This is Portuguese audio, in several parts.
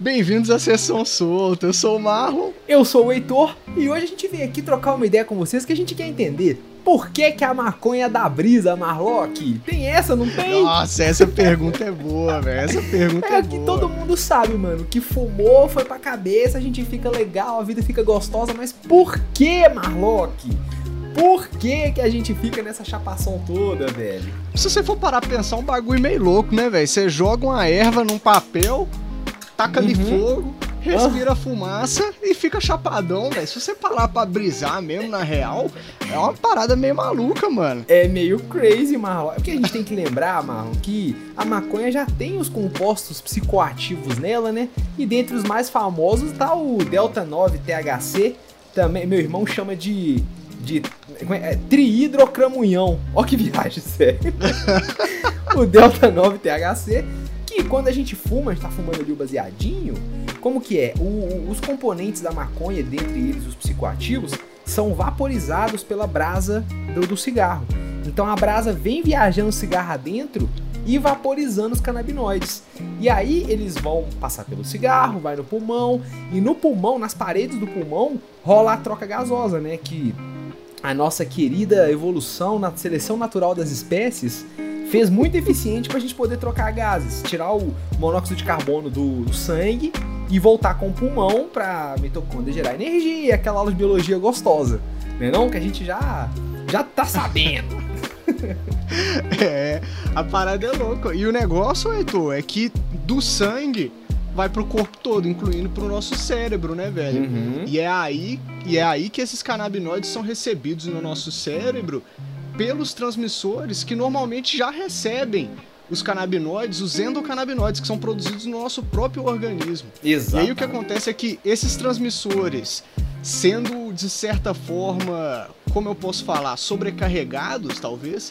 Bem-vindos à Sessão Solta. Eu sou o Marlon. Eu sou o Heitor e hoje a gente vem aqui trocar uma ideia com vocês que a gente quer entender. Por que, que a maconha dá brisa, Marlock? Tem essa, não tem? Nossa, essa pergunta é boa, velho. Essa pergunta é, é que boa. todo mundo sabe, mano. Que fumou, foi pra cabeça, a gente fica legal, a vida fica gostosa, mas por que, Marlock? Por que, que a gente fica nessa chapação toda, velho? Se você for parar pra pensar, é um bagulho meio louco, né, velho? Você joga uma erva num papel, taca ali Uhum. fogo, respira fumaça e fica chapadão, velho. Se você parar pra brisar mesmo, na real, é uma parada meio maluca, mano. É meio crazy, Marlon. É porque a gente tem que lembrar, Marlon, que a maconha já tem os compostos psicoativos nela, né? E dentre os mais famosos tá o Delta 9 THC, também meu irmão chama de de é? É, trihidrocramunhão. Ó que viagem, sério. o Delta 9 THC, que quando a gente fuma, a gente tá fumando ali o baseadinho, como que é? O- os componentes da maconha, dentre eles os psicoativos, são vaporizados pela brasa do, do cigarro. Então a brasa vem viajando o cigarro adentro e vaporizando os canabinoides. E aí eles vão passar pelo cigarro, vai no pulmão, e no pulmão, nas paredes do pulmão, rola a troca gasosa, né? Que a nossa querida evolução na seleção natural das espécies fez muito eficiente para a gente poder trocar gases, tirar o monóxido de carbono do, do sangue e voltar com o pulmão para mitocôndria gerar energia, aquela aula de biologia gostosa, né não? Que a gente já já tá sabendo. É, a parada é louca. E o negócio, Heitor, é que do sangue vai pro corpo todo, incluindo pro nosso cérebro, né, velho? Uhum. E é aí, e é aí que esses canabinoides são recebidos no nosso cérebro pelos transmissores que normalmente já recebem os canabinoides, os endocannabinoides que são produzidos no nosso próprio organismo. Exato. E aí o que acontece é que esses transmissores, sendo de certa forma, como eu posso falar, sobrecarregados, talvez,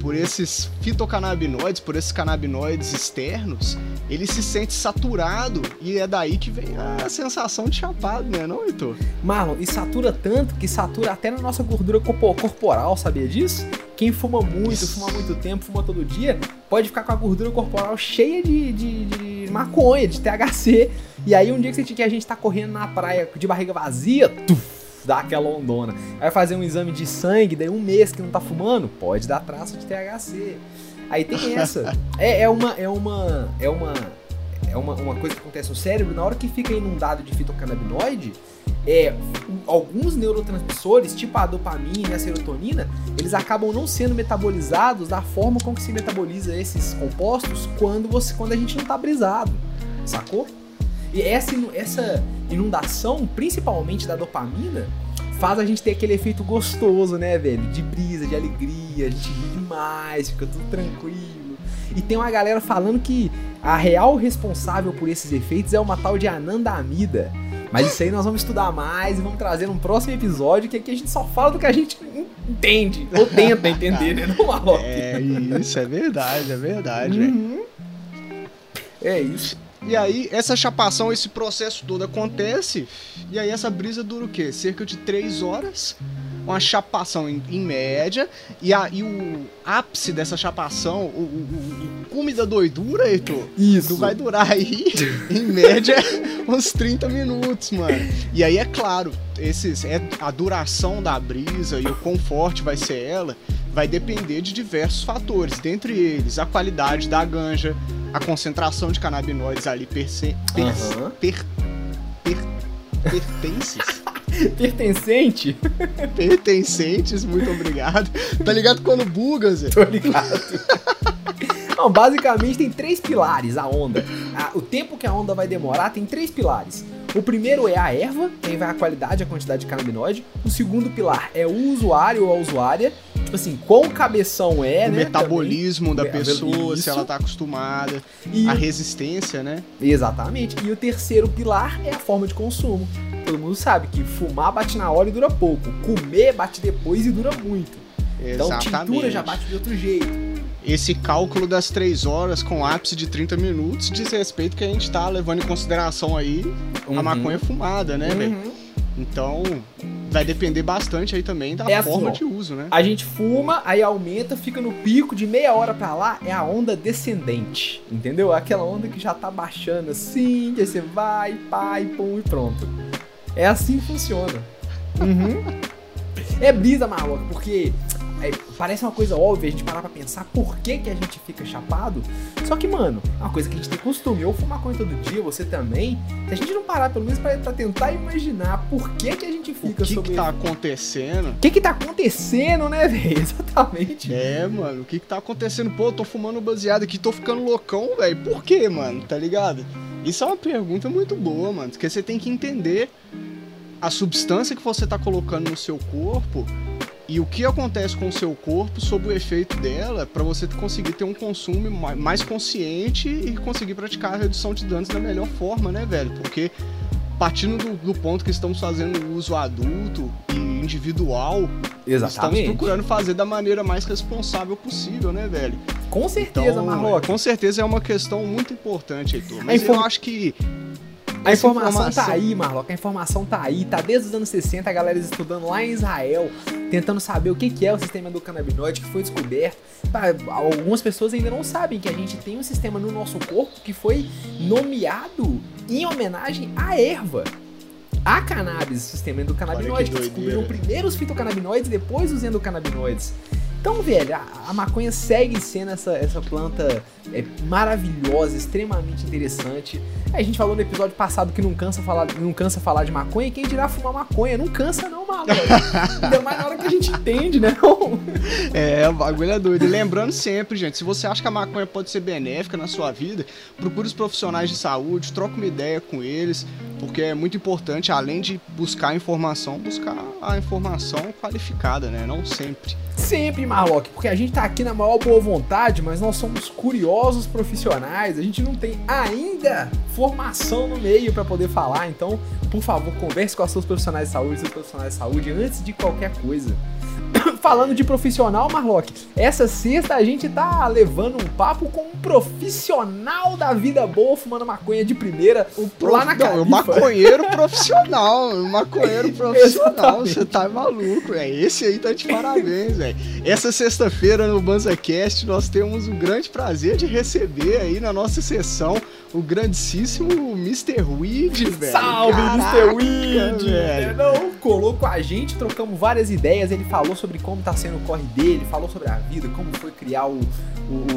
por esses fitocannabinoides, por esses canabinoides externos, ele se sente saturado e é daí que vem a sensação de chapado, né, não, Heitor? Marlon, e satura tanto que satura até na nossa gordura corpo- corporal, sabia disso? Quem fuma muito, Isso. fuma muito tempo, fuma todo dia, pode ficar com a gordura corporal cheia de, de, de maconha, de THC. E aí um dia que, que a gente tá correndo na praia de barriga vazia, tuf, dá aquela ondona. Aí vai fazer um exame de sangue, daí um mês que não tá fumando, pode dar traço de THC. Aí tem essa. É, é uma. É uma. É uma. É uma, uma coisa que acontece no cérebro, na hora que fica inundado de fitocannabinoide, é, alguns neurotransmissores, tipo a dopamina e a serotonina, eles acabam não sendo metabolizados da forma com que se metaboliza esses compostos quando, você, quando a gente não tá brisado, sacou? E essa, essa inundação, principalmente da dopamina, faz a gente ter aquele efeito gostoso, né, velho? De brisa, de alegria, a gente ri demais, fica tudo tranquilo. E tem uma galera falando que a real responsável por esses efeitos é uma tal de anandamida. Mas isso aí nós vamos estudar mais e vamos trazer num próximo episódio, que aqui a gente só fala do que a gente entende, ou tenta entender, né, não, Marlock? É isso, é verdade, é verdade. Uhum. É isso. E aí, essa chapação, esse processo todo acontece, e aí essa brisa dura o quê? Cerca de 3 horas, uma chapação em, em média, e, a, e o ápice dessa chapação, o, o, o- cume da doidura, Heitor, Isso. vai durar aí, em média, uns 30 minutos, mano. E aí, é claro, esses, é, a duração da brisa e o quão forte vai ser ela, vai depender de diversos fatores, dentre eles a qualidade da ganja, a concentração de canabinoides ali perce, per, Aham. per, per, pertences, Pertencente? pertencentes, muito obrigado. Tá ligado quando buga, Zé? Tô ligado. Não, basicamente tem três pilares a onda. A- o tempo que a onda vai demorar tem três pilares. O primeiro é a erva, que aí vai a qualidade e a quantidade de canabinoide. O segundo pilar é o usuário ou a usuária. Tipo assim, quão cabeção é, o né? metabolismo da É, pessoa, isso. se ela tá acostumada, também. E a o- resistência, né? Exatamente. E o terceiro pilar é a forma de consumo. Todo mundo sabe que fumar bate na hora e dura pouco. Comer bate depois e dura muito. Então Exatamente. tintura já bate de outro jeito. Esse cálculo das três horas com ápice de 30 minutos diz respeito que a gente tá levando em consideração aí a Uhum. maconha fumada, né, velho? Uhum. Então, vai depender bastante aí também da É assim, forma ó. de uso, né? A gente fuma, aí aumenta, fica no pico de meia hora pra lá, é a onda descendente, entendeu? Aquela onda que já tá baixando assim, que aí você vai, pá, e pum, e pronto. É assim que funciona. Uhum. É brisa, maluco, porque é, parece uma coisa óbvia a gente parar pra pensar por que, que a gente fica chapado. Só que, mano, é uma coisa que a gente tem costume. Eu fumo maconha todo dia, você também. Se a gente não parar, pelo menos, pra, pra tentar imaginar por que, que a gente O fica que, sobre que tá acontecendo? o que que tá acontecendo, né, velho? Exatamente. É, mano, o que que tá acontecendo? Pô, eu tô fumando baseado aqui, tô ficando loucão, velho. Por quê, mano? Tá ligado? Isso é uma pergunta muito boa, mano. Porque você tem que entender a substância que você tá colocando no seu corpo e o que acontece com o seu corpo sob o efeito dela pra você conseguir ter um consumo ma- mais consciente e conseguir praticar a redução de danos da melhor forma, né, velho? Porque partindo do, do ponto que estamos fazendo uso adulto e individual, Estamos procurando fazer da maneira mais responsável possível, né, velho? Com certeza, Então, Marlock. Com certeza é uma questão muito importante, Heitor. Mas inform- eu acho que. A essa informação, tá aí, Marlock. A informação tá aí. Tá desde os anos 60, a galera estudando lá em Israel, tentando saber o que que é o sistema endocannabinoide que foi descoberto. Pra- Algumas pessoas ainda não sabem que a gente tem um sistema no nosso corpo que foi nomeado em homenagem à erva. A cannabis, o sistema endocannabinoide, que, que descobriram primeiro os fitocannabinoides, depois os endocannabinoides. Então, velho, a, a maconha segue sendo essa, essa planta é, maravilhosa, extremamente interessante. A gente falou no episódio passado que não cansa falar, não cansa falar de maconha, e quem dirá fumar maconha? Não cansa não, maluco. Ainda mais na hora que a gente entende, né? É, o bagulho é doido. E lembrando sempre, gente, se você acha que a maconha pode ser benéfica na sua vida, procure os profissionais de saúde, troca uma ideia com eles, porque é muito importante, além de buscar informação, buscar a informação qualificada, né? Não sempre. Sempre, Marlock, porque a gente tá aqui na maior boa vontade, mas nós somos curiosos profissionais, a gente não tem ainda formação no meio pra poder falar, então, por favor, converse com os seus profissionais de saúde, seus profissionais de saúde antes de qualquer coisa. Falando de profissional, Marlock, essa sexta a gente tá levando um papo com um profissional da vida boa fumando maconha de primeira lá na Não, é o Califa. maconheiro profissional, o maconheiro profissional, você tá maluco, velho. Esse aí tá de parabéns, velho. Essa sexta-feira no BanzaCast nós temos o grande prazer de receber aí na nossa sessão o grandíssimo Mr. Weed, velho. Salve, Caraca, Mr. Weed! velho. Não, colou com a gente, trocamos várias ideias. Ele falou sobre como tá sendo o corre dele, falou sobre a vida, como foi criar o,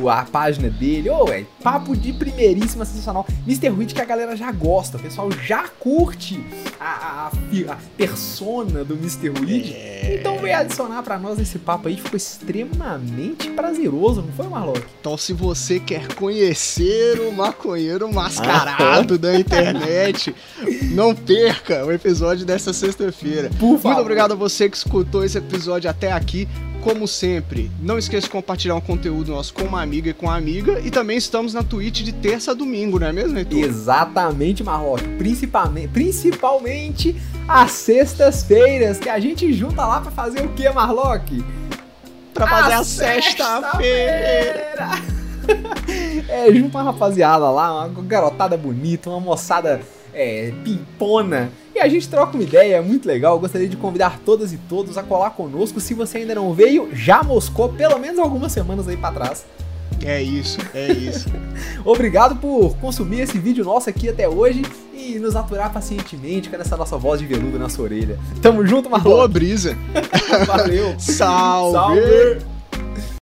o- a página dele. Ô, velho, papo de primeiríssima, sensacional. Mr. Weed que a galera já gosta, o pessoal já curte a, a, a persona do Mr. Weed. É. Então veio adicionar pra nós esse papo aí, ficou extremamente prazeroso, não foi, Marlock? Então, se você quer conhecer o maconheiro mascarado da internet, não perca o episódio dessa sexta-feira. Por Muito obrigado a você que escutou esse episódio até aqui. Como sempre, não esqueça de compartilhar um conteúdo nosso com uma amiga e com uma amiga. E também estamos na Twitch de terça a domingo, não é mesmo, Heitor? Exatamente, Marlock. Principalmente, principalmente às sextas-feiras, que a gente junta lá pra fazer o que, Marlock? Pra fazer a, A sexta-feira. é, junta uma rapaziada lá, uma garotada bonita, uma moçada é, pimpona. E a gente troca uma ideia, é muito legal. Eu gostaria de convidar todas e todos a colar conosco. Se você ainda não veio, já moscou pelo menos algumas semanas aí pra trás. É isso, é isso. Obrigado por consumir esse vídeo nosso aqui até hoje e nos aturar pacientemente com essa nossa voz de veludo na sua orelha. Tamo junto, Boa Marlon. brisa. Valeu. Salve. Salve.